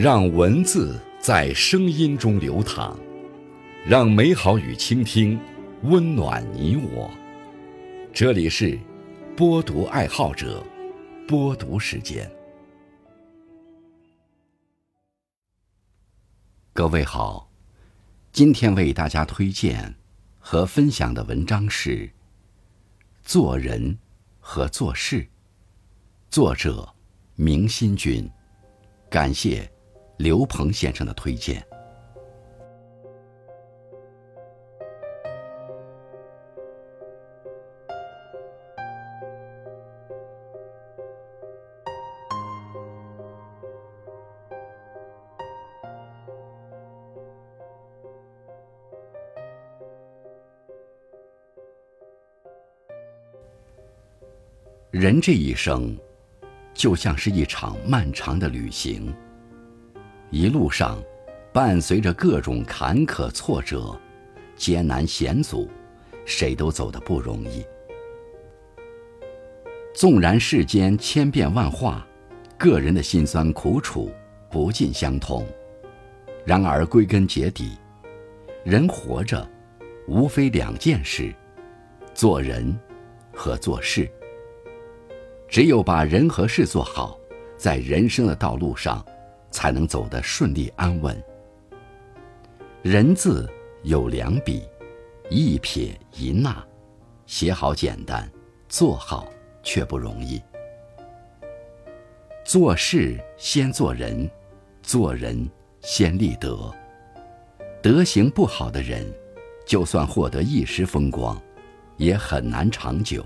让文字在声音中流淌，让美好与倾听温暖你我。这里是播读爱好者播读时间。各位好，今天为大家推荐和分享的文章是《做人和做事》，作者明心君，感谢。刘鹏先生的推荐。人这一生，就像是一场漫长的旅行。一路上，伴随着各种坎坷挫折、艰难险阻，谁都走得不容易。纵然世间千变万化，个人的辛酸苦楚不尽相同，然而归根结底，人活着无非两件事：做人和做事。只有把人和事做好，在人生的道路上。才能走得顺利安稳。人字有两笔，一撇一捺，写好简单，做好却不容易。做事先做人，做人先立德。德行不好的人，就算获得一时风光，也很难长久。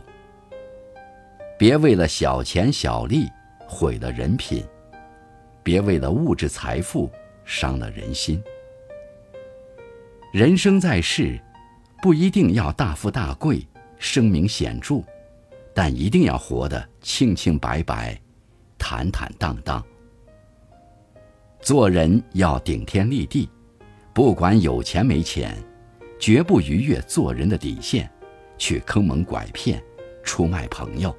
别为了小钱小利毁了人品。别为了物质财富伤了人心。人生在世，不一定要大富大贵、声名显著，但一定要活得清清白白、坦坦荡荡。做人要顶天立地，不管有钱没钱，绝不逾越做人的底线，去坑蒙拐骗、出卖朋友。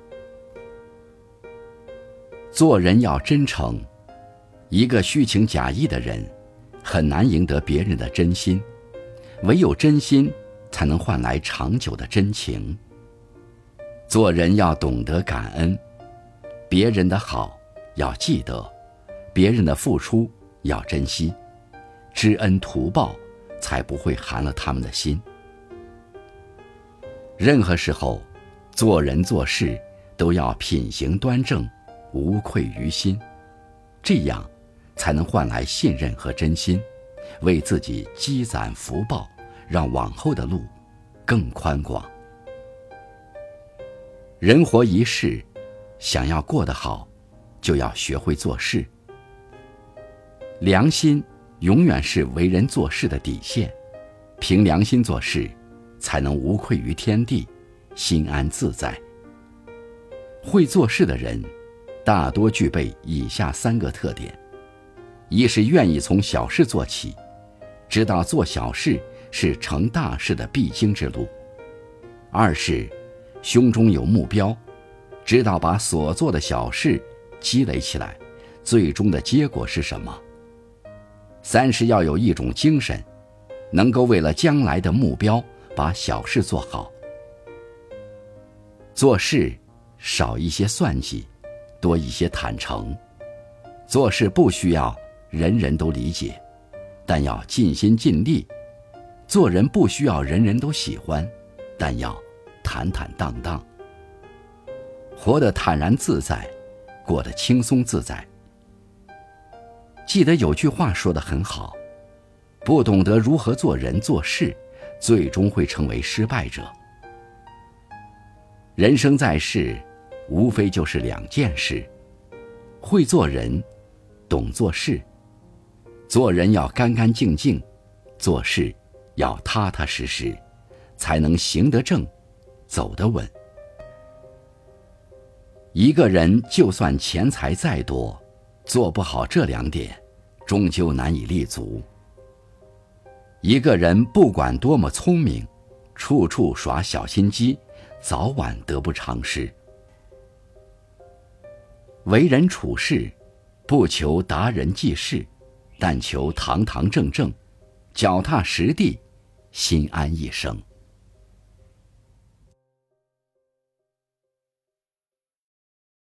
做人要真诚。一个虚情假意的人，很难赢得别人的真心；唯有真心，才能换来长久的真情。做人要懂得感恩，别人的好要记得，别人的付出要珍惜，知恩图报，才不会寒了他们的心。任何时候，做人做事都要品行端正，无愧于心，这样。才能换来信任和真心，为自己积攒福报，让往后的路更宽广。人活一世，想要过得好，就要学会做事。良心永远是为人做事的底线，凭良心做事，才能无愧于天地，心安自在。会做事的人，大多具备以下三个特点。一是愿意从小事做起，知道做小事是成大事的必经之路；二是胸中有目标，知道把所做的小事积累起来，最终的结果是什么；三是要有一种精神，能够为了将来的目标把小事做好。做事少一些算计，多一些坦诚。做事不需要。人人都理解，但要尽心尽力；做人不需要人人都喜欢，但要坦坦荡荡，活得坦然自在，过得轻松自在。记得有句话说的很好：不懂得如何做人做事，最终会成为失败者。人生在世，无非就是两件事：会做人，懂做事。做人要干干净净，做事要踏踏实实，才能行得正，走得稳。一个人就算钱财再多，做不好这两点，终究难以立足。一个人不管多么聪明，处处耍小心机，早晚得不偿失。为人处事，不求达人济世。但求堂堂正正，脚踏实地，心安一生。